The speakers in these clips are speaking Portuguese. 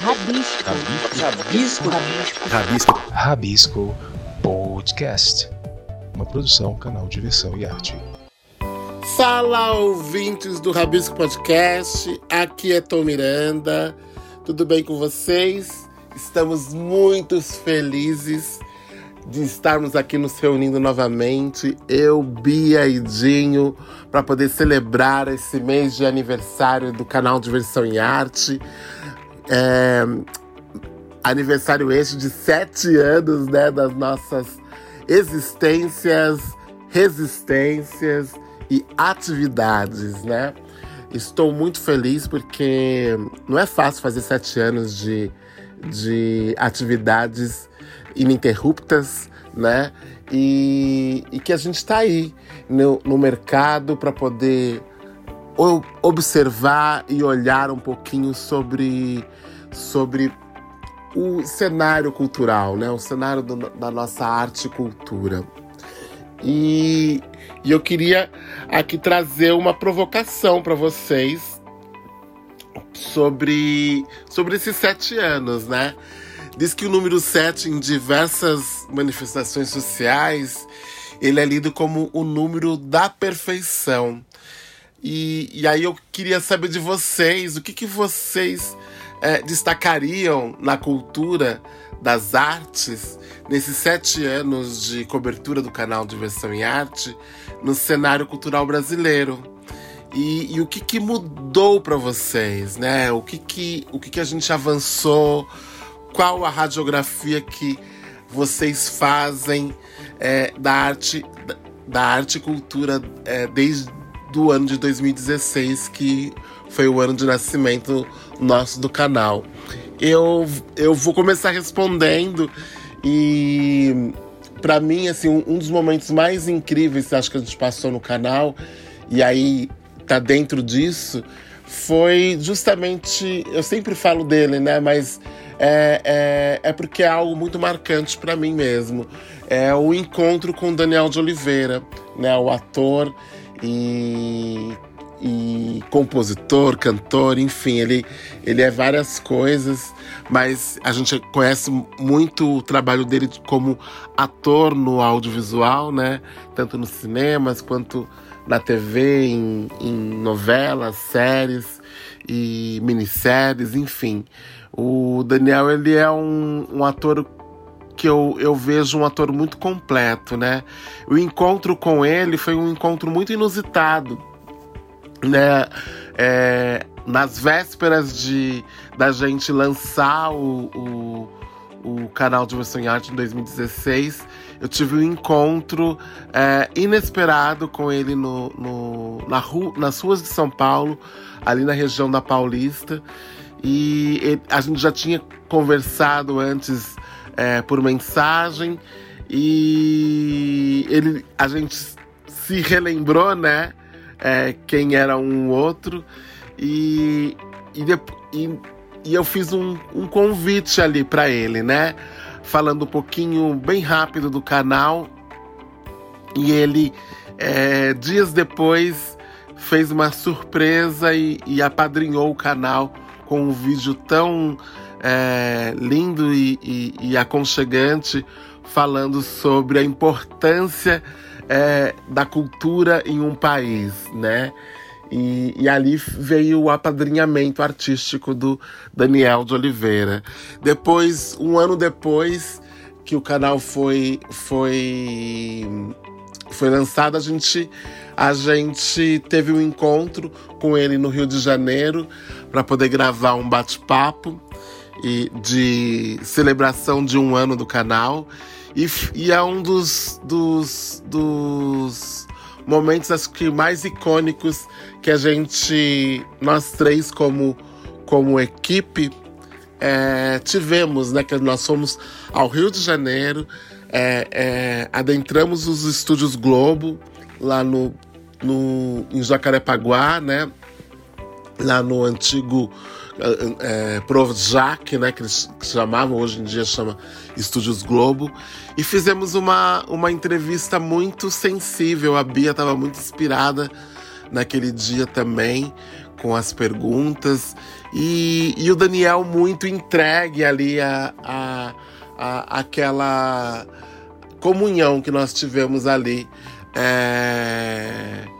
Rabisco. Rabisco. Rabisco. Rabisco. Rabisco Podcast. Uma produção, canal Diversão e Arte. Fala, ouvintes do Rabisco Podcast. Aqui é Tom Miranda. Tudo bem com vocês? Estamos muito felizes de estarmos aqui nos reunindo novamente, eu, Bia e Dinho, para poder celebrar esse mês de aniversário do canal Diversão em Arte. É, aniversário este de sete anos né, das nossas existências, resistências e atividades, né? Estou muito feliz porque não é fácil fazer sete anos de, de atividades ininterruptas, né? E, e que a gente está aí no, no mercado para poder observar e olhar um pouquinho sobre, sobre o cenário cultural, né? o cenário do, da nossa arte e cultura. E, e eu queria aqui trazer uma provocação para vocês sobre, sobre esses sete anos, né? Diz que o número 7, em diversas manifestações sociais, ele é lido como o número da perfeição. E, e aí eu queria saber de vocês, o que, que vocês é, destacariam na cultura das artes nesses sete anos de cobertura do canal Diversão em Arte no cenário cultural brasileiro. E, e o que, que mudou para vocês, né? O que, que, o que, que a gente avançou? qual a radiografia que vocês fazem é, da arte da arte e cultura é, desde o ano de 2016, que foi o ano de nascimento nosso do canal. Eu, eu vou começar respondendo e para mim assim um, um dos momentos mais incríveis acho que a gente passou no canal e aí tá dentro disso foi justamente eu sempre falo dele né mas é, é, é porque é algo muito marcante para mim mesmo. É o encontro com Daniel de Oliveira, né, o ator e, e compositor, cantor, enfim, ele, ele é várias coisas, mas a gente conhece muito o trabalho dele como ator no audiovisual, né? Tanto nos cinemas quanto na TV, em, em novelas, séries e minisséries, enfim. O Daniel, ele é um, um ator que eu, eu vejo um ator muito completo, né? O encontro com ele foi um encontro muito inusitado, né? É, nas vésperas de da gente lançar o, o, o canal de Versão em Arte em 2016, eu tive um encontro é, inesperado com ele no, no, na rua, nas ruas de São Paulo, ali na região da Paulista. E ele, a gente já tinha conversado antes é, por mensagem e ele, a gente se relembrou, né? É, quem era um outro e, e, e, e eu fiz um, um convite ali para ele, né? Falando um pouquinho bem rápido do canal e ele é, dias depois fez uma surpresa e, e apadrinhou o canal com um vídeo tão é, lindo e, e, e, aconchegante falando sobre a importância é, da cultura em um país, né? E, e, ali veio o apadrinhamento artístico do Daniel de Oliveira. Depois, um ano depois que o canal foi foi foi lançado, a gente a gente teve um encontro com ele no Rio de Janeiro para poder gravar um bate-papo e de celebração de um ano do canal. E, e é um dos, dos, dos momentos acho que mais icônicos que a gente, nós três como, como equipe, é, tivemos, né? Que nós fomos ao Rio de Janeiro, é, é, adentramos os estúdios Globo lá no, no em Jacarepaguá, né? lá no antigo é, Projac, né, que eles chamavam, hoje em dia chama Estúdios Globo, e fizemos uma, uma entrevista muito sensível. A Bia estava muito inspirada naquele dia também, com as perguntas e, e o Daniel muito entregue ali a, a, a aquela comunhão que nós tivemos ali. É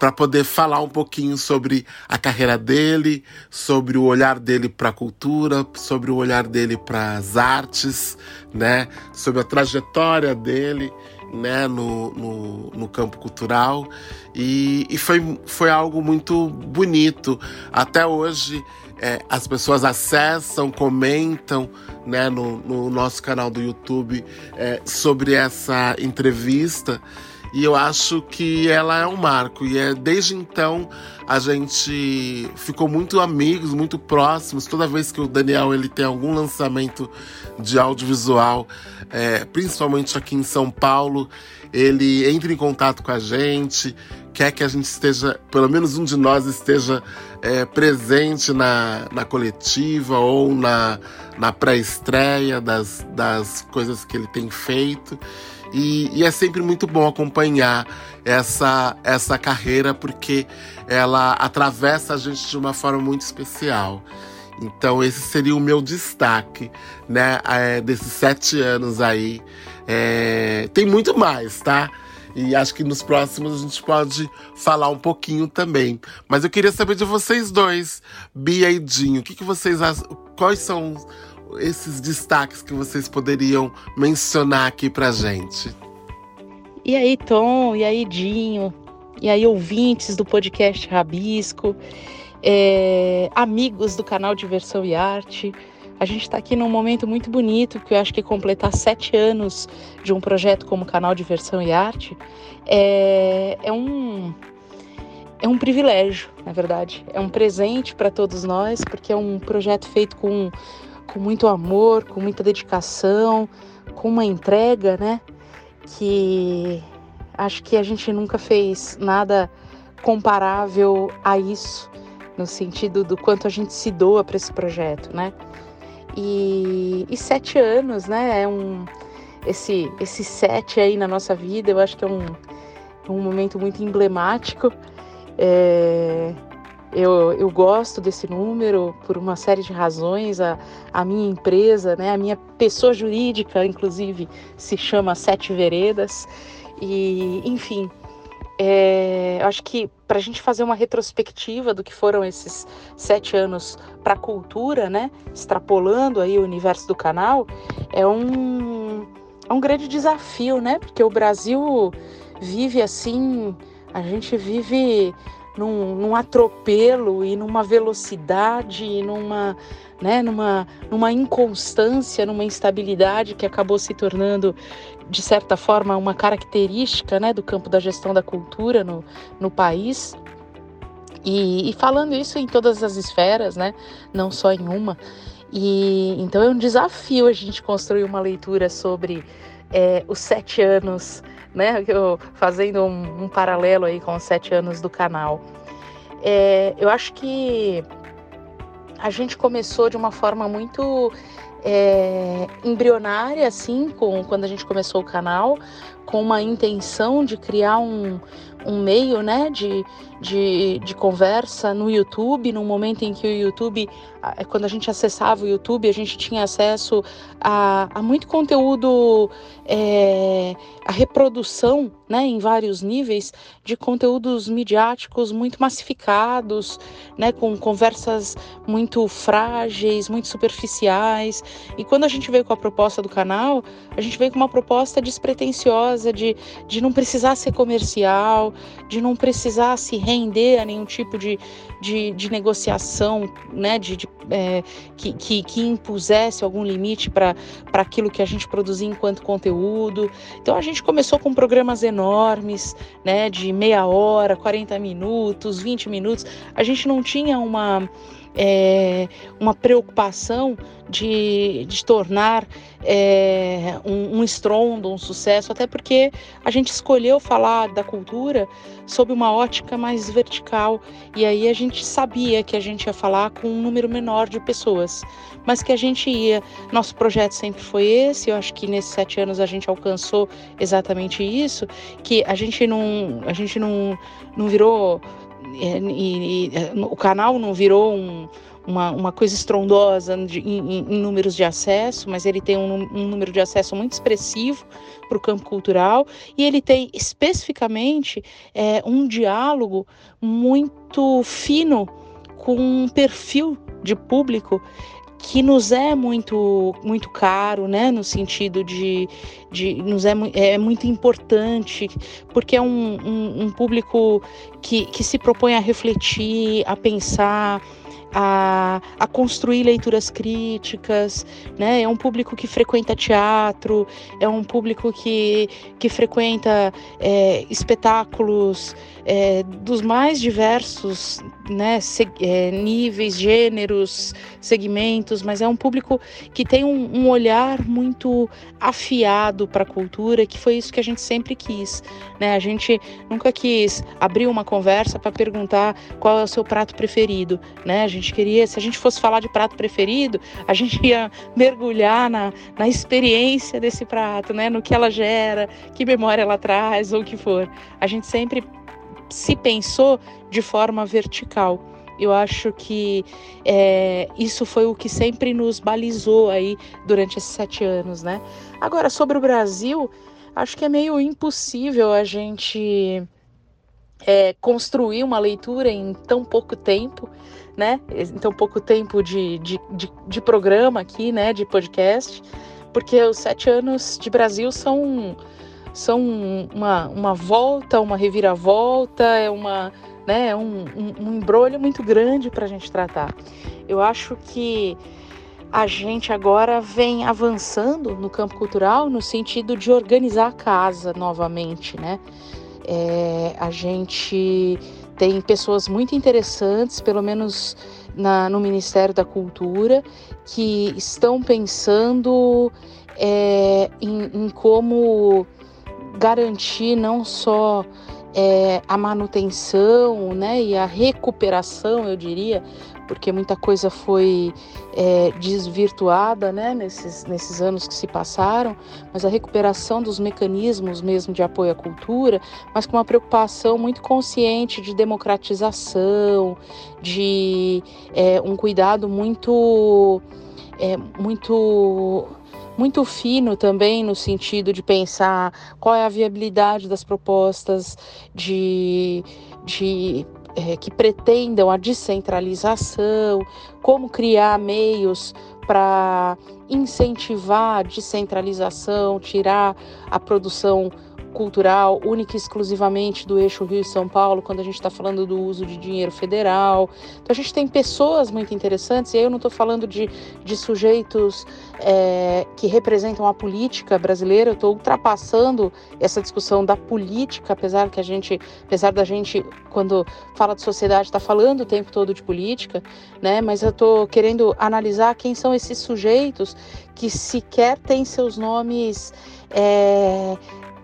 para poder falar um pouquinho sobre a carreira dele, sobre o olhar dele para a cultura, sobre o olhar dele para as artes, né? Sobre a trajetória dele, né? No, no, no campo cultural e, e, foi, foi algo muito bonito. Até hoje é, as pessoas acessam, comentam, né? No, no nosso canal do YouTube é, sobre essa entrevista. E eu acho que ela é um marco. E é desde então a gente ficou muito amigos, muito próximos. Toda vez que o Daniel ele tem algum lançamento de audiovisual, é, principalmente aqui em São Paulo, ele entra em contato com a gente, quer que a gente esteja, pelo menos um de nós esteja é, presente na, na coletiva ou na, na pré-estreia das, das coisas que ele tem feito. E, e, é sempre muito bom acompanhar essa, essa carreira porque ela atravessa a gente de uma forma muito especial. Então esse seria o meu destaque, né, é, desses sete anos aí. É, tem muito mais, tá? E acho que nos próximos a gente pode falar um pouquinho também. Mas eu queria saber de vocês dois, Bia e Dinho, o que, que vocês quais são esses destaques que vocês poderiam mencionar aqui pra gente? E aí, Tom, e aí, Dinho, e aí, ouvintes do podcast Rabisco, é, amigos do canal Diversão e Arte. A gente está aqui num momento muito bonito, que eu acho que completar sete anos de um projeto como Canal Diversão e Arte é, é um, é um privilégio, na verdade. É um presente para todos nós, porque é um projeto feito com com muito amor, com muita dedicação, com uma entrega, né? Que acho que a gente nunca fez nada comparável a isso, no sentido do quanto a gente se doa para esse projeto, né? E, e, sete anos, né? É um esse esse sete aí na nossa vida, eu acho que é um, um momento muito emblemático. É, eu, eu gosto desse número por uma série de razões. A, a minha empresa, né, a minha pessoa jurídica, inclusive, se chama Sete Veredas. E, enfim, é, acho que para a gente fazer uma retrospectiva do que foram esses sete anos para a cultura, né, extrapolando aí o universo do canal, é um, é um grande desafio, né? Porque o Brasil vive assim, a gente vive num, num atropelo e numa velocidade e numa, né, numa, numa inconstância, numa instabilidade que acabou se tornando, de certa forma, uma característica né, do campo da gestão da cultura no, no país. E, e falando isso em todas as esferas, né, não só em uma. E então é um desafio a gente construir uma leitura sobre é, os sete anos né? Eu, fazendo um, um, paralelo aí com os sete anos do canal. É, eu acho que a gente começou de uma forma muito é, embrionária, assim, com, quando a gente começou o canal, com uma intenção de criar um, um meio né, de, de, de conversa no YouTube, num momento em que o YouTube, quando a gente acessava o YouTube, a gente tinha acesso a, a muito conteúdo, é, a reprodução né, em vários níveis de conteúdos midiáticos muito massificados, né, com conversas muito frágeis, muito superficiais. E quando a gente veio com a proposta do canal, a gente veio com uma proposta despretensiosa de, de não precisar ser comercial, de não precisar se render a nenhum tipo de, de, de negociação né, de, de é, que, que, que, impusesse algum limite para aquilo que a gente produzia enquanto conteúdo. Então a gente começou com programas enormes, né, de meia hora, 40 minutos, 20 minutos. A gente não tinha uma é, uma preocupação de, de tornar é, um, um estrondo, um sucesso, até porque a gente escolheu falar da cultura sob uma ótica mais vertical e aí a gente sabia que a gente ia falar com um número menor de pessoas, mas que a gente ia. Nosso projeto sempre foi esse. Eu acho que nesses sete anos a gente alcançou exatamente isso, que a gente não, a gente não, não virou e, e, o canal não virou um, uma, uma coisa estrondosa de, em, em, números de acesso, mas ele tem um, um número de acesso muito expressivo para o campo cultural e ele tem especificamente é, um diálogo muito fino com um perfil de público que nos é muito muito caro, né, no sentido de, de nos é, é muito importante, porque é um, um, um público que, que se propõe a refletir, a pensar, a, a construir leituras críticas, né? É um público que frequenta teatro, é um público que, que frequenta é, espetáculos é, dos mais diversos né, se, é, níveis, gêneros, segmentos, mas é um público que tem um, um olhar muito afiado para a cultura, que foi isso que a gente sempre quis. Né? A gente nunca quis abrir uma conversa para perguntar qual é o seu prato preferido. Né? A gente queria, se a gente fosse falar de prato preferido, a gente ia mergulhar na, na experiência desse prato, né? no que ela gera, que memória ela traz ou o que for. A gente sempre se pensou de forma vertical. Eu acho que é, isso foi o que sempre nos balizou aí durante esses sete anos, né? Agora, sobre o Brasil, acho que é meio impossível a gente é, construir uma leitura em tão pouco tempo, né? Em tão pouco tempo de, de, de, de programa aqui, né? De podcast, porque os sete anos de Brasil são são uma, uma volta, uma reviravolta, é uma, né, um, um, um embrulho muito grande para a gente tratar. Eu acho que a gente agora vem avançando no campo cultural no sentido de organizar a casa novamente, né? É, a gente tem pessoas muito interessantes, pelo menos na, no Ministério da Cultura, que estão pensando é, em, em como garantir não só é, a manutenção né, e a recuperação, eu diria, porque muita coisa foi é, desvirtuada né, nesses, nesses anos que se passaram, mas a recuperação dos mecanismos mesmo de apoio à cultura, mas com uma preocupação muito consciente de democratização, de é, um cuidado muito, é, muito muito fino também no sentido de pensar qual é a viabilidade das propostas de, de é, que pretendam a descentralização, como criar meios para incentivar a descentralização, tirar a produção cultural única e exclusivamente do eixo Rio e São Paulo, quando a gente está falando do uso de dinheiro federal. Então a gente tem pessoas muito interessantes, e aí eu não estou falando de, de sujeitos é, que representam a política brasileira, eu estou ultrapassando essa discussão da política, apesar que a gente, apesar da gente, quando fala de sociedade, está falando o tempo todo de política, né? Mas eu estou querendo analisar quem são esses sujeitos que sequer têm seus nomes. É,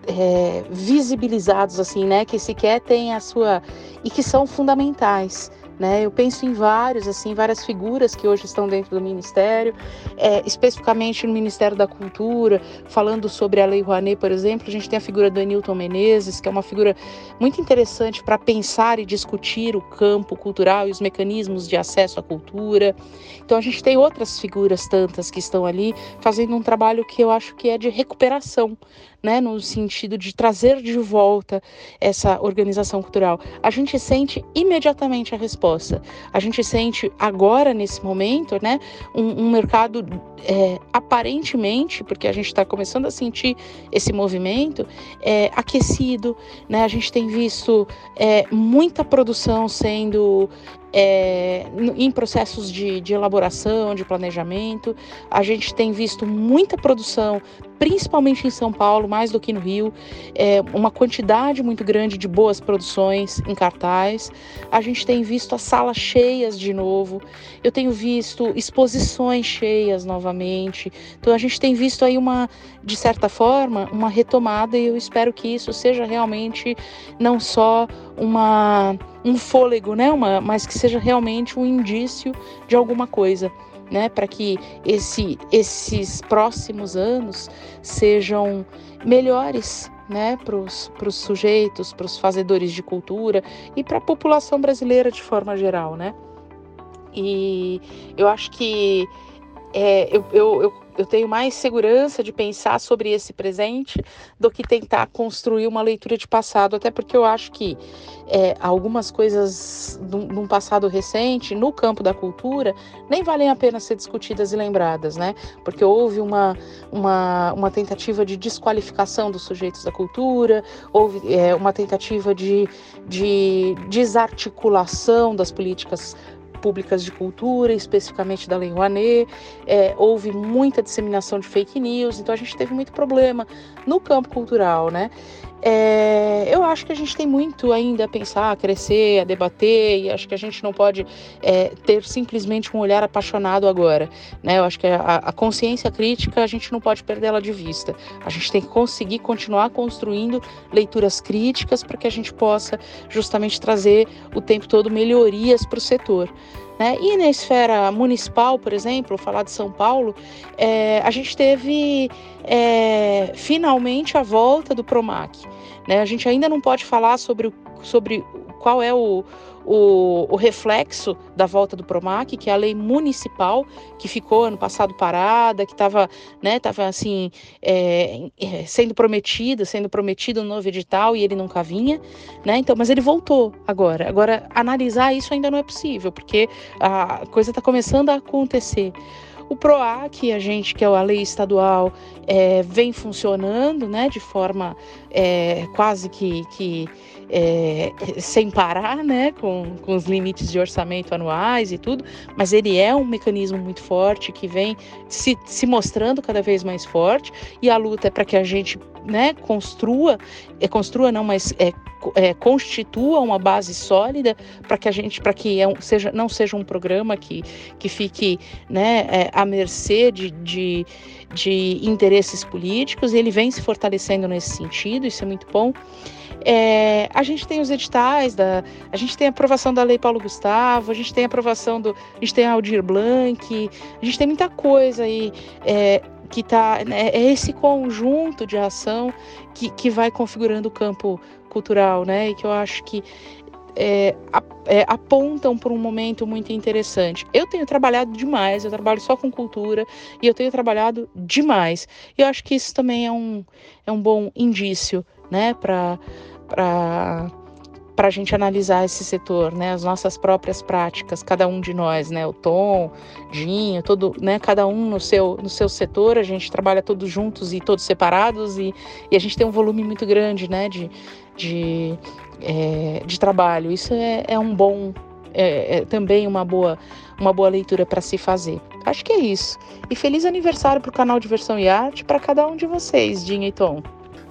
é, visibilizados assim, né, que sequer têm a sua e que são fundamentais. Né? Eu penso em vários, assim, várias figuras que hoje estão dentro do Ministério, é, especificamente no Ministério da Cultura, falando sobre a Lei Rouanet, por exemplo, a gente tem a figura do Anilton Menezes, que é uma figura muito interessante para pensar e discutir o campo cultural e os mecanismos de acesso à cultura. Então a gente tem outras figuras tantas que estão ali fazendo um trabalho que eu acho que é de recuperação, né, no sentido de trazer de volta essa organização cultural. A gente sente imediatamente a resposta. A gente sente agora, nesse momento, né, um, um mercado é, aparentemente, porque a gente está começando a sentir esse movimento, é, aquecido. Né? A gente tem visto é, muita produção sendo é, em processos de, de, elaboração, de planejamento. A gente tem visto muita produção, principalmente em São Paulo, mais do que no Rio, é, uma quantidade muito grande de boas produções em cartaz. A gente tem visto as salas cheias de novo. Eu tenho visto exposições cheias novamente. Então a gente tem visto aí uma, de certa forma, uma retomada e eu espero que isso seja realmente não só uma um fôlego, né? Uma, mas que seja realmente um indício de alguma coisa. Né, para que esse, esses próximos anos sejam melhores né, para os sujeitos, para os fazedores de cultura e para a população brasileira de forma geral, né? E eu acho que é, eu, eu, eu eu tenho mais segurança de pensar sobre esse presente do que tentar construir uma leitura de passado, até porque eu acho que é, algumas coisas num passado recente, no campo da cultura, nem valem a pena ser discutidas e lembradas, né? Porque houve uma, uma, uma tentativa de desqualificação dos sujeitos da cultura, houve é, uma tentativa de, de desarticulação das políticas públicas de cultura, especificamente da Lei Rouanet, é, houve muita disseminação de fake news, então a gente teve muito problema no campo cultural, né? É, eu acho que a gente tem muito ainda a pensar, a crescer, a debater, e acho que a gente não pode é, ter simplesmente um olhar apaixonado agora. Né? Eu acho que a, a consciência crítica a gente não pode perder ela de vista. A gente tem que conseguir continuar construindo leituras críticas para que a gente possa justamente trazer o tempo todo melhorias para o setor. Né? E na esfera municipal, por exemplo, falar de São Paulo, é, a gente teve é, finalmente a volta do PROMAC. Né? A gente ainda não pode falar sobre, sobre qual é o, o, o, reflexo da volta do PROMAC, que é a lei municipal que ficou ano passado parada, que estava né, tava, assim, é, é, sendo prometida, sendo prometido um novo edital e ele nunca vinha, né? Então, mas ele voltou agora. Agora, analisar isso ainda não é possível, porque a coisa está começando a acontecer. O PROAC, a gente, que é a lei estadual, é, vem funcionando né, de forma é, quase que, que é, sem parar, né, com, com os limites de orçamento anuais e tudo, mas ele é um mecanismo muito forte que vem se, se mostrando cada vez mais forte e a luta é para que a gente né, construa, é, construa não, mas é, é, constitua uma base sólida para que a gente, para que é um, seja, não seja um programa que, que fique né, é, à mercê de, de, de interesses políticos, ele vem se fortalecendo nesse sentido, isso é muito bom. É, a gente tem os editais, da, a gente tem a aprovação da Lei Paulo Gustavo, a gente tem a aprovação do. A gente tem a Aldir Blanc, a gente tem muita coisa aí. É, que tá né, é esse conjunto de ação que, que vai configurando o campo cultural, né? E que eu acho que é, é, apontam para um momento muito interessante. Eu tenho trabalhado demais, eu trabalho só com cultura e eu tenho trabalhado demais. E eu acho que isso também é um, é um bom indício, né, para para a gente analisar esse setor, né, as nossas próprias práticas, cada um de nós, né, o Tom, Dinho, todo, né, cada um no seu, no seu setor, a gente trabalha todos juntos e todos separados e, e a gente tem um volume muito grande, né, de, de, é, de trabalho. Isso é, é um bom, é, é também uma boa, uma boa leitura para se fazer. Acho que é isso. E feliz aniversário para o canal Diversão e Arte para cada um de vocês, Dinho e Tom.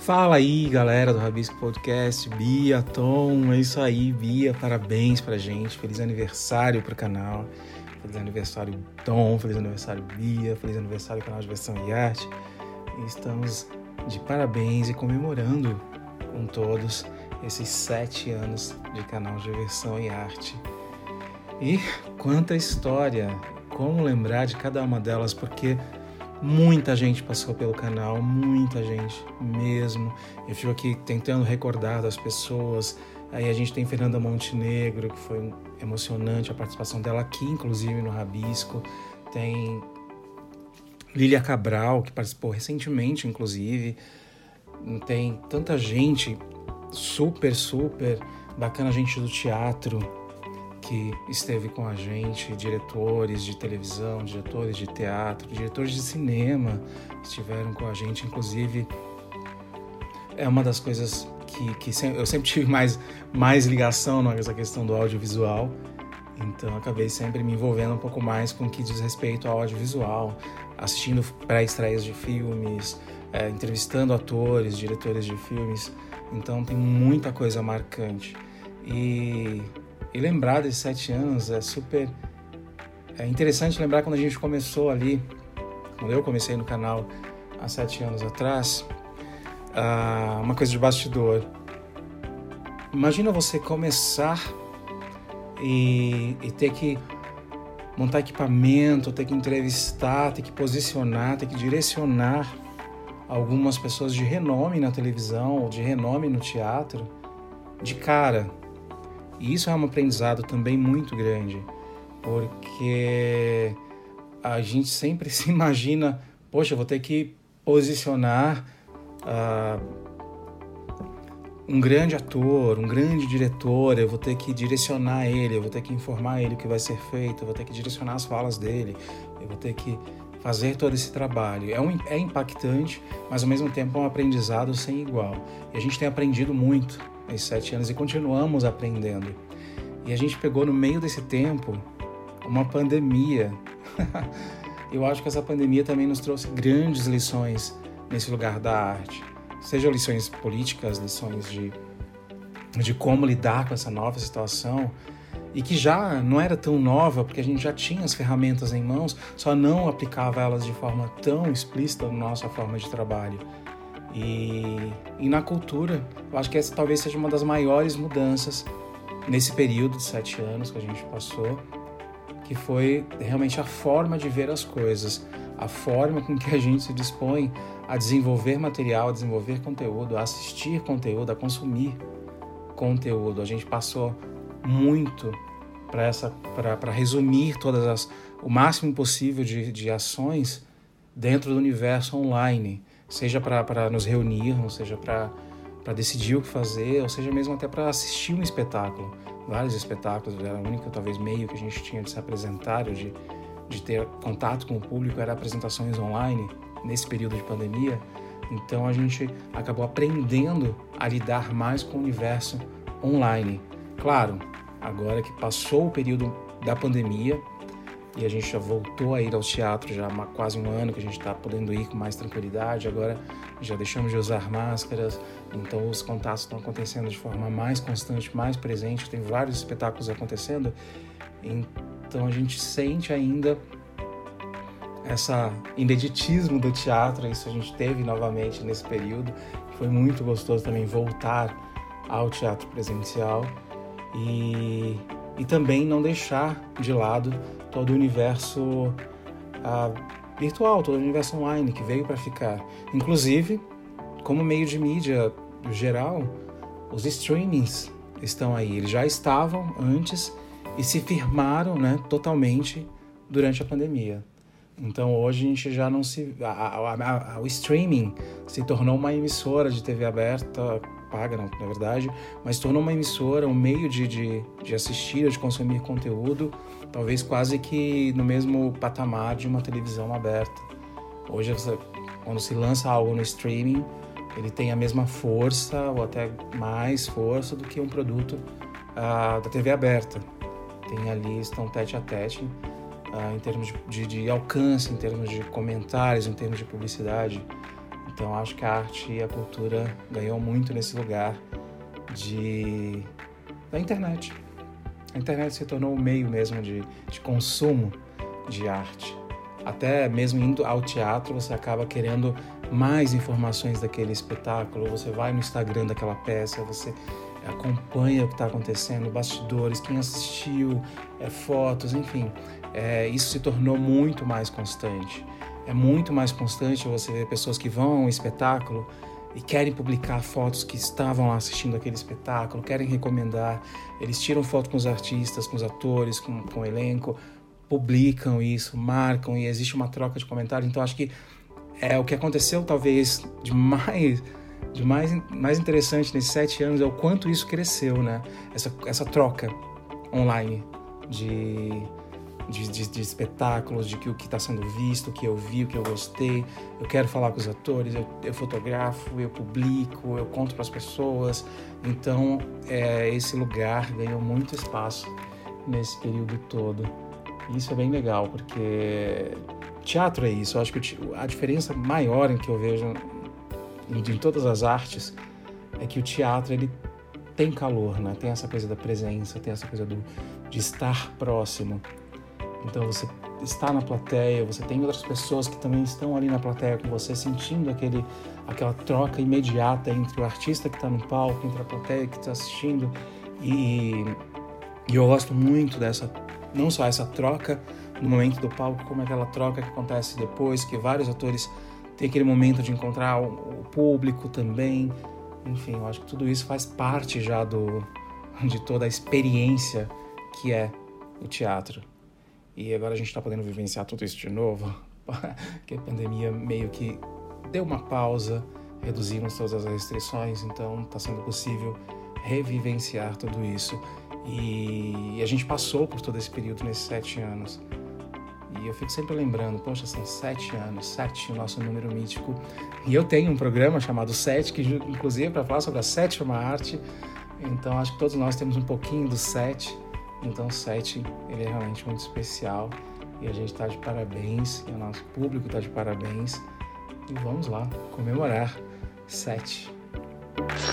Fala aí, galera do Rabisco Podcast, Bia, Tom, é isso aí, Bia, parabéns pra gente, feliz aniversário pro canal, feliz aniversário Tom, feliz aniversário Bia, feliz aniversário canal de Versão e Arte. Estamos de parabéns e comemorando com todos esses sete anos de canal de Versão e Arte. E quanta história, como lembrar de cada uma delas, porque Muita gente passou pelo canal, muita gente mesmo. Eu fico aqui tentando recordar das pessoas. Aí a gente tem Fernanda Montenegro, que foi emocionante a participação dela aqui, inclusive no Rabisco. Tem Lília Cabral, que participou recentemente, inclusive. Tem tanta gente super, super bacana, gente do teatro, que esteve com a gente, diretores de televisão, diretores de teatro, diretores de cinema estiveram com a gente, inclusive é uma das coisas que, que eu sempre tive mais, mais ligação nessa questão do audiovisual, então acabei sempre me envolvendo um pouco mais com o que diz respeito ao audiovisual, assistindo pré-estreias de filmes, é, entrevistando atores, diretores de filmes, então tem muita coisa marcante. E e lembrar desses sete anos é super. É interessante lembrar quando a gente começou ali, quando eu comecei no canal há sete anos atrás, uh, uma coisa de bastidor. Imagina você começar e, e ter que montar equipamento, ter que entrevistar, ter que posicionar, ter que direcionar algumas pessoas de renome na televisão ou de renome no teatro de cara. E isso é um aprendizado também muito grande, porque a gente sempre se imagina, poxa, vou ter que posicionar uh, um grande ator, um grande diretor, eu vou ter que direcionar ele, eu vou ter que informar ele o que vai ser feito, eu vou ter que direcionar as falas dele, eu vou ter que fazer todo esse trabalho. É, um, é impactante, mas ao mesmo tempo é um aprendizado sem igual. E a gente tem aprendido muito nesses sete anos e continuamos aprendendo. E a gente pegou no meio desse tempo uma pandemia. Eu acho que essa pandemia também nos trouxe grandes lições nesse lugar da arte. Seja lições políticas, lições de, de como lidar com essa nova situação, e que já não era tão nova, porque a gente já tinha as ferramentas em mãos, só não aplicava elas de forma tão explícita na nossa forma de trabalho. E, e na cultura, eu acho que essa talvez seja uma das maiores mudanças nesse período de sete anos que a gente passou, que foi realmente a forma de ver as coisas, a forma com que a gente se dispõe a desenvolver material, a desenvolver conteúdo, a assistir conteúdo, a consumir conteúdo. A gente passou muito para essa para resumir todas as o máximo possível de, de ações dentro do universo online, seja para nos reunirmos, seja para decidir o que fazer, ou seja mesmo até para assistir um espetáculo. Vários espetáculos, era o único talvez meio que a gente tinha de se apresentar, de, de ter contato com o público, era apresentações online nesse período de pandemia. Então a gente acabou aprendendo a lidar mais com o universo online. Claro, agora que passou o período da pandemia e a gente já voltou a ir ao teatro já há quase um ano que a gente está podendo ir com mais tranquilidade. Agora já deixamos de usar máscaras, então os contatos estão acontecendo de forma mais constante, mais presente. Tem vários espetáculos acontecendo, então a gente sente ainda essa ineditismo do teatro. Isso a gente teve novamente nesse período. Foi muito gostoso também voltar ao teatro presencial e, e também não deixar de lado todo o universo virtual, todo o universo online que veio para ficar. Inclusive, como meio de mídia geral, os streamings estão aí. Eles já estavam antes e se firmaram né, totalmente durante a pandemia. Então hoje a gente já não se. A, a, a, o streaming se tornou uma emissora de TV aberta paga, na, na verdade, mas tornou uma emissora um meio de, de, de assistir, de consumir conteúdo, talvez quase que no mesmo patamar de uma televisão aberta. Hoje, quando se lança algo no streaming, ele tem a mesma força ou até mais força do que um produto uh, da TV aberta. Tem ali, estão tete a tete uh, em termos de, de, de alcance, em termos de comentários, em termos de publicidade. Então acho que a arte e a cultura ganhou muito nesse lugar de da internet. A internet se tornou um meio mesmo de, de consumo de arte. Até mesmo indo ao teatro, você acaba querendo mais informações daquele espetáculo. Você vai no Instagram daquela peça, você acompanha o que está acontecendo, bastidores, quem assistiu, é, fotos, enfim. É, isso se tornou muito mais constante é muito mais constante você ver pessoas que vão ao espetáculo e querem publicar fotos que estavam lá assistindo aquele espetáculo, querem recomendar, eles tiram foto com os artistas, com os atores, com, com o elenco, publicam isso, marcam e existe uma troca de comentários. Então acho que é o que aconteceu talvez de mais de mais, mais interessante nesses sete anos é o quanto isso cresceu, né? Essa, essa troca online de de, de, de, espetáculos, de que o que está sendo visto, o que eu vi, o que eu gostei. Eu quero falar com os atores, eu, eu fotografo, eu publico, eu conto para as pessoas. Então, é, esse lugar ganhou muito espaço nesse período todo. E isso é bem legal, porque teatro é isso. Eu acho que a diferença maior em que eu vejo em, em todas as artes é que o teatro ele tem calor, né? Tem essa coisa da presença, tem essa coisa do, de estar próximo. Então você está na plateia, você tem outras pessoas que também estão ali na plateia com você, sentindo aquele, aquela troca imediata entre o artista que está no palco, entre a plateia que está assistindo. E, e eu gosto muito dessa, não só essa troca no momento do palco, como aquela troca que acontece depois, que vários atores tem aquele momento de encontrar o, o público também. Enfim, eu acho que tudo isso faz parte já do, de toda a experiência que é o teatro. E agora a gente está podendo vivenciar tudo isso de novo, que a pandemia meio que deu uma pausa, reduzimos todas as restrições, então está sendo possível revivenciar tudo isso. E a gente passou por todo esse período nesses sete anos. E eu fico sempre lembrando, poxa, são sete anos, sete, o nosso número mítico. E eu tenho um programa chamado Sete, que inclusive é para falar sobre a sétima arte. Então acho que todos nós temos um pouquinho do sete. Então sete, ele é realmente muito especial. E a gente está de parabéns, e o nosso público está de parabéns. E vamos lá comemorar sete.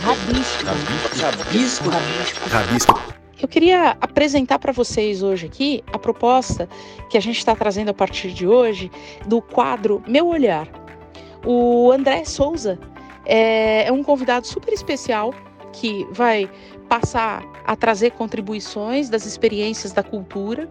Rabisco. Rabisco. Rabisco. Rabisco. Eu queria apresentar para vocês hoje aqui a proposta que a gente está trazendo a partir de hoje do quadro Meu Olhar. O André Souza é, é um convidado super especial que vai passar a trazer contribuições das experiências da cultura,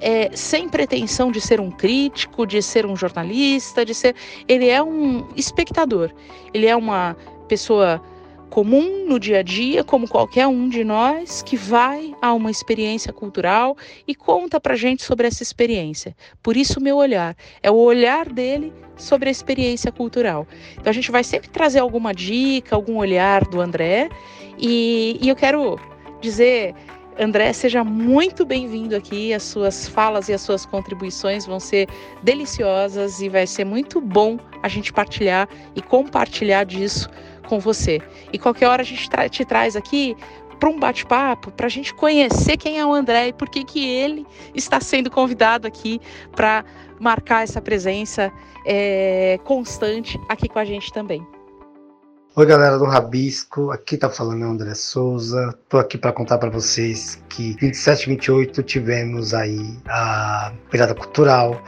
é, sem pretensão de ser um crítico, de ser um jornalista, de ser. Ele é um espectador, ele é uma pessoa comum no dia a dia, como qualquer um de nós, que vai a uma experiência cultural e conta para gente sobre essa experiência. Por isso, meu olhar é o olhar dele sobre a experiência cultural. Então, a gente vai sempre trazer alguma dica, algum olhar do André, e, e eu quero dizer. André, seja muito bem-vindo aqui. As suas falas e as suas contribuições vão ser deliciosas e vai ser muito bom a gente partilhar e compartilhar disso com você. E qualquer hora a gente tra te traz aqui para um bate-papo, para a gente conhecer quem é o André e por que, que ele está sendo convidado aqui para marcar essa presença é, constante aqui com a gente também. Oi, galera do Rabisco, aqui tá falando André Souza. Tô aqui para contar para vocês que 27 e 28 tivemos aí a Pirada Cultural,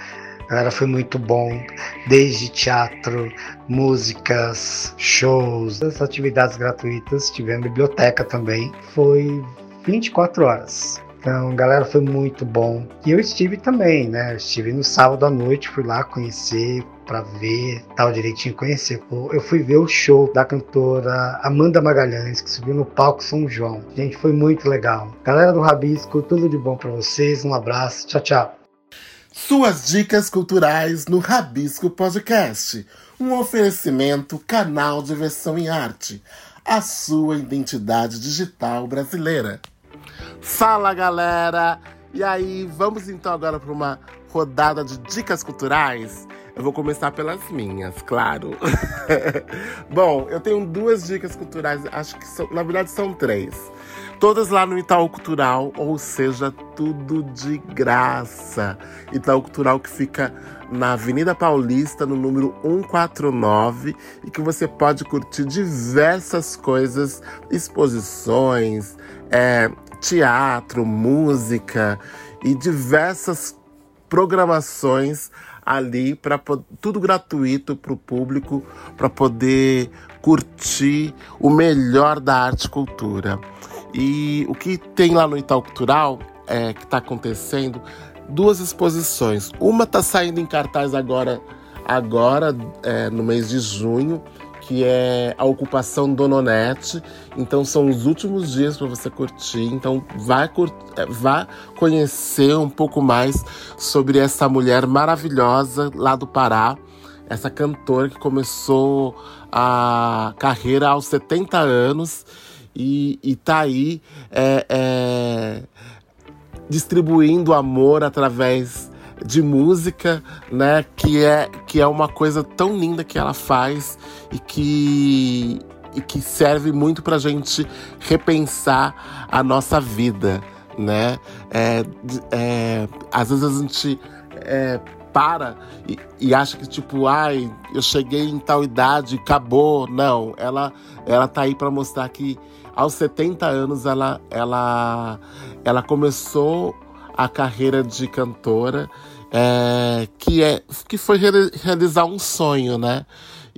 Galera, foi muito bom, desde teatro, músicas, shows, as atividades gratuitas, tivemos biblioteca também. Foi 24 horas. Então, galera, foi muito bom. E eu estive também, né? Estive no sábado à noite, fui lá conhecer, para ver, tal direitinho, conhecer. Eu fui ver o show da cantora Amanda Magalhães, que subiu no palco São João. Gente, foi muito legal. Galera do Rabisco, tudo de bom para vocês. Um abraço. Tchau, tchau. Suas dicas culturais no Rabisco Podcast. Um oferecimento canal de versão em arte. A sua identidade digital brasileira. Fala galera! E aí, vamos então agora para uma rodada de dicas culturais? Eu vou começar pelas minhas, claro. Bom, eu tenho duas dicas culturais, acho que são, na verdade são três. Todas lá no Itaú Cultural, ou seja, tudo de graça. Itaú Cultural que fica na Avenida Paulista, no número 149, e que você pode curtir diversas coisas, exposições, é, teatro, música e diversas programações ali para tudo gratuito para o público para poder curtir o melhor da arte e cultura. E o que tem lá no Itaú Cultural, é, que está acontecendo, duas exposições. Uma está saindo em cartaz agora, agora é, no mês de junho, que é a ocupação Dononete. Então são os últimos dias para você curtir. Então vai, é, vá conhecer um pouco mais sobre essa mulher maravilhosa lá do Pará. Essa cantora que começou a carreira aos 70 anos e, e tá aí é, é, distribuindo amor através de música, né? Que é, que é uma coisa tão linda que ela faz e que, e que serve muito pra gente repensar a nossa vida, né? É, é, às vezes a gente é, para e, e, acha que tipo, ai, eu cheguei em tal idade, acabou. Não, ela ela tá aí para mostrar que aos 70 anos ela ela ela começou a carreira de cantora, é, que é que foi realizar um sonho, né?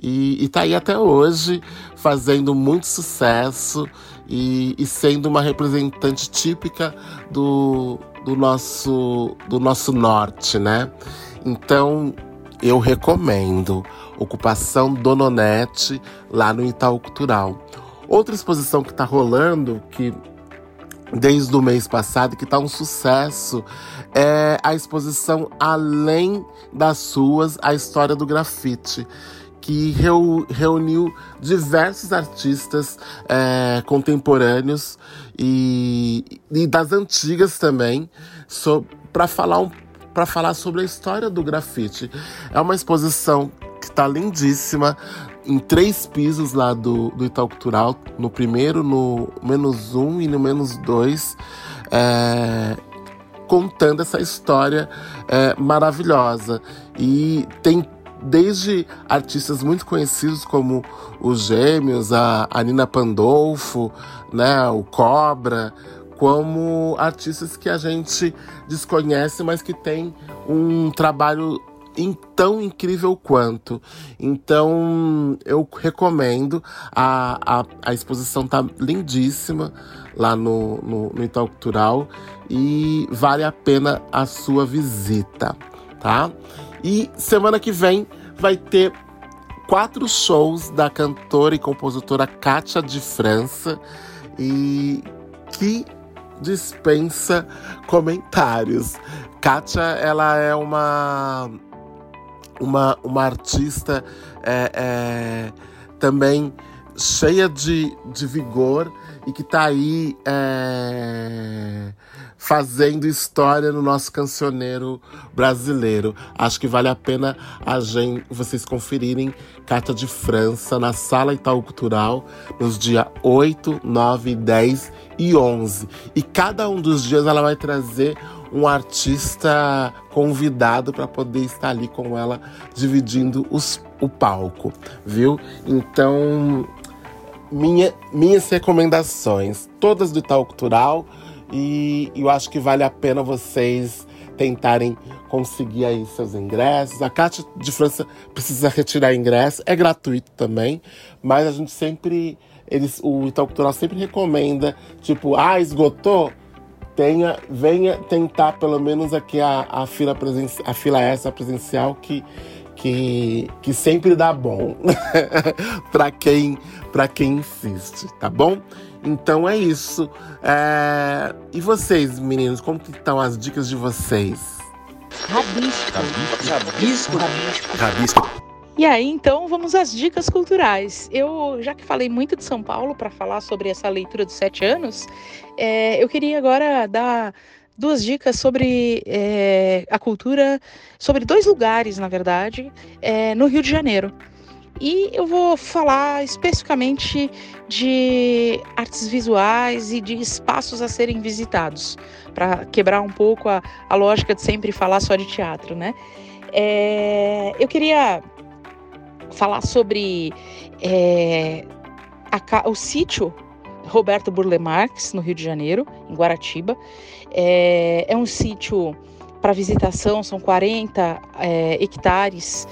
E, e tá aí até hoje fazendo muito sucesso e, e sendo uma representante típica do, do nosso do nosso norte, né? Então, eu recomendo. Ocupação Dononete, lá no Itaú Cultural. Outra exposição que está rolando, que desde o mês passado, que está um sucesso, é a exposição Além das Ruas, a história do grafite que reu, reuniu diversos artistas é, contemporâneos e, e, das antigas também, so, para falar, um, falar sobre a história do grafite. É uma exposição que está lindíssima, em três pisos lá do, do Itaú Cultural, no primeiro, no menos um e no menos dois, é, contando essa história é, maravilhosa. E tem desde artistas muito conhecidos como os Gêmeos, a, a Nina Pandolfo, né, o Cobra, como artistas que a gente desconhece, mas que tem um trabalho tão incrível quanto. Então eu recomendo. A, a, a exposição tá lindíssima lá no, no, no Itaú Cultural e vale a pena a sua visita, tá? E semana que vem vai ter quatro shows da cantora e compositora Kátia de França e que dispensa comentários. Kátia, ela é uma uma, uma artista é, é, também cheia de, de vigor e que está aí é, fazendo história no nosso cancioneiro brasileiro. Acho que vale a pena a gente, vocês conferirem Carta de França na Sala Itaú Cultural nos dias 8, 9, 10 e 11. E cada um dos dias ela vai trazer um artista convidado para poder estar ali com ela dividindo os, o palco, viu? Então, minha, minhas recomendações, todas do Itaú Cultural e eu acho que vale a pena vocês tentarem conseguir aí seus ingressos. A Cátia de França precisa retirar ingresso, é gratuito também, mas a gente sempre, eles, o Itaú Cultural sempre recomenda, tipo, ah, esgotou? Tenha, venha tentar pelo menos aqui a, a fila presencial, a fila essa presencial que que, que sempre dá bom para quem para quem insiste, tá bom? Então é isso. É... E vocês, meninos, como que estão as dicas de vocês? Rabisco. Rabisco. Rabisco. Rabisco. E aí, então, vamos às dicas culturais. Eu, já que falei muito de São Paulo para falar sobre essa leitura dos sete anos, é, eu queria agora dar duas dicas sobre é, a cultura, sobre dois lugares, na verdade, é, no Rio de Janeiro. E eu vou falar especificamente de artes visuais e de espaços a serem visitados, para quebrar um pouco a, a, lógica de sempre falar só de teatro, né? É, eu queria falar sobre é, a, o sítio Roberto Burle Marx, no Rio de Janeiro, em Guaratiba. É, é um sítio para visitação, são 40 é, hectares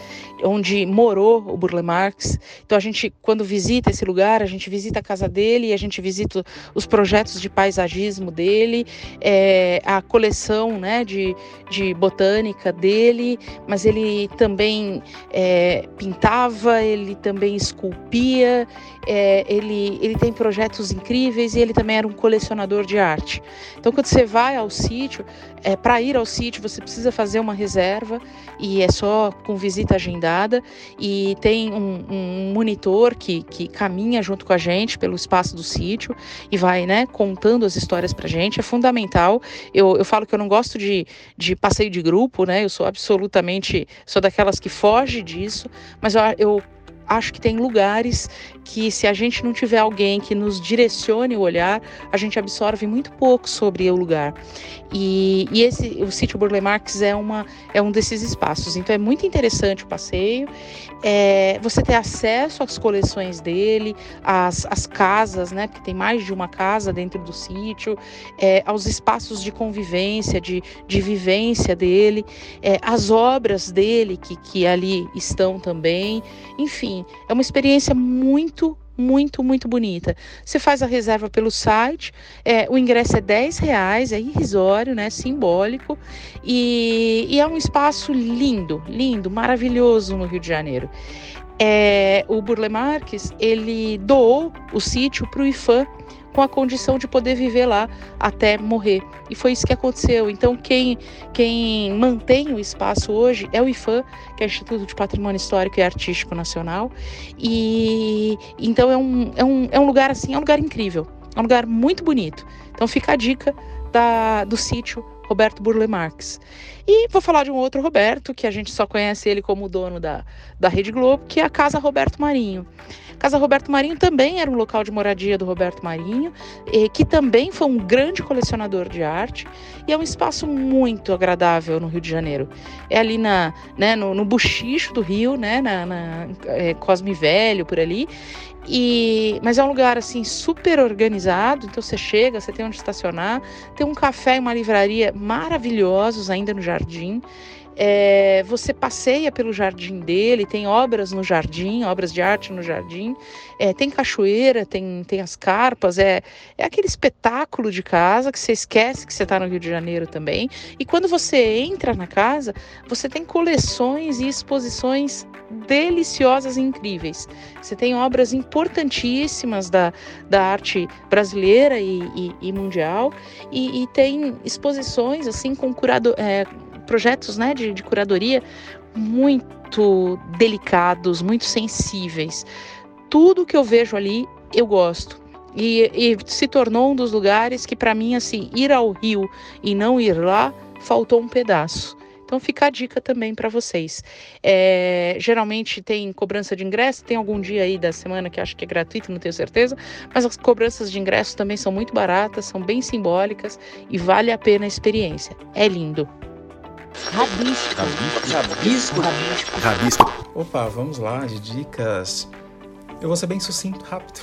onde morou o Burle Marx. Então a gente, quando visita esse lugar, a gente visita a casa dele, a gente visita os projetos de paisagismo dele, é, a coleção né, de, de botânica dele, mas ele também é, pintava, ele também esculpia, é, ele, ele tem projetos incríveis e ele também era um colecionador de arte. Então quando você vai ao sítio, para ir ao sítio você precisa fazer uma reserva e é só com visita agendada e tem um, um, monitor que, que caminha junto com a gente pelo espaço do sítio e vai né, contando as histórias para gente. É fundamental. Eu, eu falo que eu não gosto de, de passeio de grupo, né? Eu sou absolutamente, sou daquelas que foge disso, mas eu, eu acho que tem lugares que, se a gente não tiver alguém que nos direcione o olhar, a gente absorve muito pouco sobre o lugar. E, e esse, o sítio Burle Marx é, uma, é um desses espaços. Então é muito interessante o passeio. É, você ter acesso às coleções dele, às, às casas, né? Porque tem mais de uma casa dentro do sítio, é, aos espaços de convivência, de, de vivência dele, é, as obras dele que, que ali estão também. Enfim, é uma experiência muito muito, muito bonita. Você faz a reserva pelo site, é, o ingresso é 10 reais, é irrisório, né? Simbólico. E, e é um espaço lindo, lindo, maravilhoso no Rio de Janeiro. É, o Burle Marques, ele doou o sítio para o IFAM, com a condição de poder viver lá até morrer. E foi isso que aconteceu. Então, quem, quem mantém o espaço hoje é o IFAM, que é o Instituto de Patrimônio Histórico e Artístico Nacional. E então é um, é um, é um lugar assim, é um lugar incrível, é um lugar muito bonito. Então fica a dica da, do sítio Roberto Burle Marx. E vou falar de um outro Roberto, que a gente só conhece ele como dono da, da Rede Globo, que é a Casa Roberto Marinho. Casa Roberto Marinho também era um local de moradia do Roberto Marinho, que também foi um grande colecionador de arte e é um espaço muito agradável no Rio de Janeiro. É ali na, né, no, no do Rio, né, na, na é, Cosme Velho, por ali. E, mas é um lugar assim super organizado, então você chega, você tem onde estacionar, tem um café e uma livraria maravilhosos ainda no jardim. É, você passeia pelo jardim dele, tem obras no jardim, obras de arte no jardim, é, tem cachoeira, tem, tem as carpas, é, é aquele espetáculo de casa que você esquece que você está no Rio de Janeiro também. E quando você entra na casa, você tem coleções e exposições deliciosas e incríveis. Você tem obras importantíssimas da, da arte brasileira e, e, e mundial, e, e, tem exposições assim com curado, é, projetos né, de, de curadoria muito delicados, muito sensíveis. Tudo que eu vejo ali, eu gosto. E, e se tornou um dos lugares que, para mim, assim, ir ao Rio e não ir lá, faltou um pedaço. Então fica a dica também para vocês. É, geralmente tem cobrança de ingresso, tem algum dia aí da semana que acho que é gratuito, não tenho certeza, mas as cobranças de ingresso também são muito baratas, são bem simbólicas e vale a pena a experiência. É lindo. Rabisco. Rabisco. Rabisco. Rabisco. Opa, vamos lá, de dicas. Eu vou ser bem sucinto, rápido.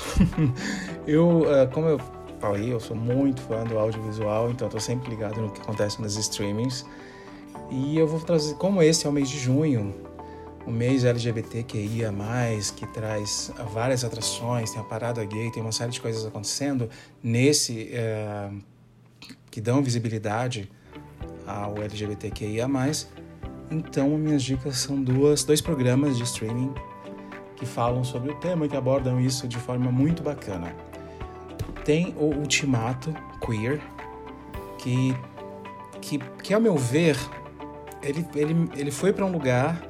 eu, uh, como eu falei, eu sou muito fã do audiovisual, então estou sempre ligado no que acontece nos streamings. E eu vou trazer, como esse é o mês de junho, o mês LGBTQIA+, que traz várias atrações, tem a parada gay, tem uma série de coisas acontecendo nesse, uh, que dão visibilidade ao LGBTQIA+. Então, minhas dicas são duas, dois programas de streaming que falam sobre o tema e que abordam isso de forma muito bacana. Tem o Ultimato Queer, que, que, que ao meu ver, ele, ele, ele foi para um lugar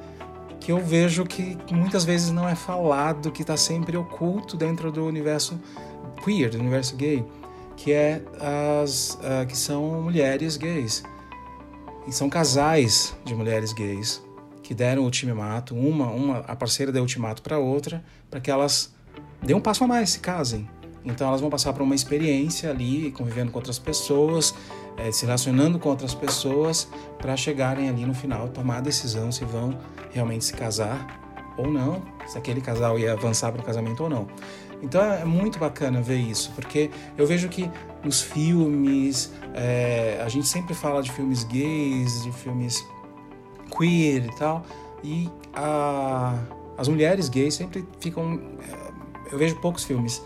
que eu vejo que muitas vezes não é falado, que está sempre oculto dentro do universo queer, do universo gay, que é as uh, que são mulheres gays. E são casais de mulheres gays que deram o ultimato, uma, uma a parceira deu ultimato para outra, para que elas dêem um passo a mais, se casem. Então elas vão passar por uma experiência ali, convivendo com outras pessoas, é, se relacionando com outras pessoas, para chegarem ali no final, tomar a decisão se vão realmente se casar ou não, se aquele casal ia avançar para o casamento ou não. Então é muito bacana ver isso, porque eu vejo que nos filmes, é, a gente sempre fala de filmes gays, de filmes queer e tal, e a, as mulheres gays sempre ficam. É, eu vejo poucos filmes,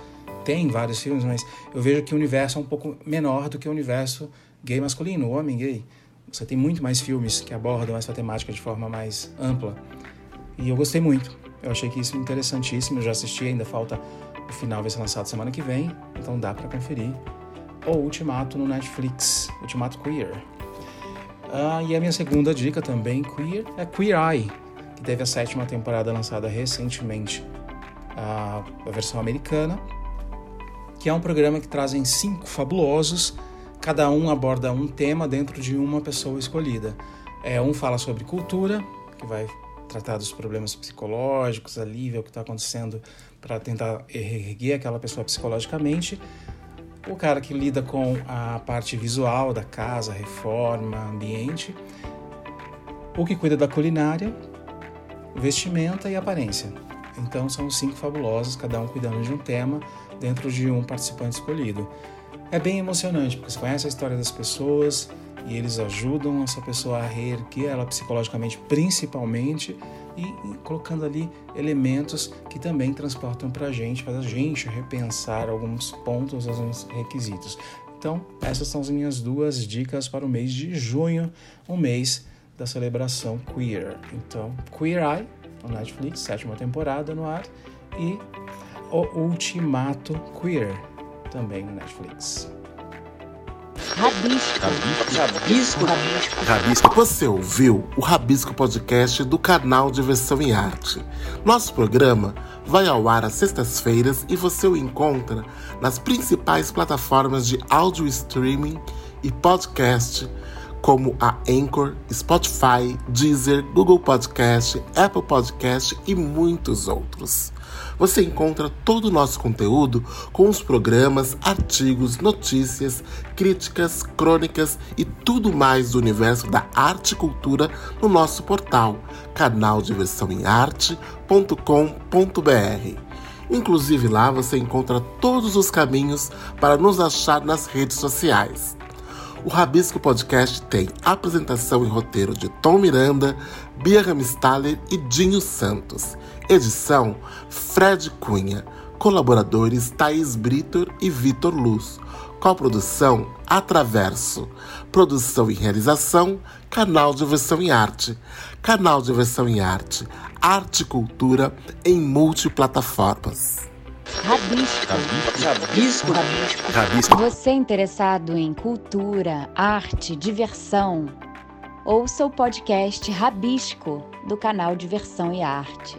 tem vários filmes, mas eu vejo que o universo é um pouco menor do que o universo gay masculino, o homem gay. Você tem muito mais filmes que abordam essa temática de forma mais ampla. E eu gostei muito. Eu achei que isso é interessantíssimo. Eu já assisti, ainda falta o final vai ser lançado semana que vem, então dá para conferir. O Ultimato no Netflix, Ultimato Queer. Ah, e a minha segunda dica também queer é Queer Eye, que teve a sétima temporada lançada recentemente, a, a versão americana, que é um programa que trazem cinco fabulosos, cada um aborda um tema dentro de uma pessoa escolhida. É, um fala sobre cultura, que vai tratar dos problemas psicológicos ali, ver o que está acontecendo para tentar erguer aquela pessoa psicologicamente. O cara que lida com a parte visual da casa, reforma, ambiente. O que cuida da culinária, vestimenta e aparência. Então são cinco fabulosos, cada um cuidando de um tema dentro de um participante escolhido. É bem emocionante, porque você conhece a história das pessoas, e eles ajudam essa pessoa a reerguer ela psicologicamente, principalmente, e, colocando ali elementos que também transportam para a gente, faz a gente repensar alguns pontos, alguns requisitos. Então, essas são as minhas duas dicas para o mês de junho, um mês da celebração queer. Então, Queer Eye, no Netflix, sétima temporada no ar, e O Ultimato Queer, também no Netflix. Rabisco. Rabisco. Rabisco. Rabisco. Você ouviu o Rabisco Podcast do canal Diversão e Arte. Nosso programa vai ao ar às sextas-feiras e você o encontra nas principais plataformas de áudio streaming e podcast, como a Anchor, Spotify, Deezer, Google Podcast, Apple Podcast e muitos outros. Você encontra todo o nosso conteúdo com os programas, artigos, notícias, críticas, crônicas e tudo mais do universo da arte e cultura no nosso portal canaldiversãoemarte.com.br. Inclusive lá você encontra todos os caminhos para nos achar nas redes sociais. O Rabisco Podcast tem apresentação e roteiro de Tom Miranda, Bia Ramstaller e Dinho Santos. Edição Fred Cunha. Colaboradores Thaís Britor e Vitor Luz. Coprodução Atraverso. Produção e realização Canal de Versão em Arte. Canal de Versão em Arte. Arte e cultura em multiplataformas. Rabisco. Rabisco. Rabisco. Rabisco. Você interessado em cultura, arte, diversão? Ouça o podcast Rabisco do canal Diversão e Arte.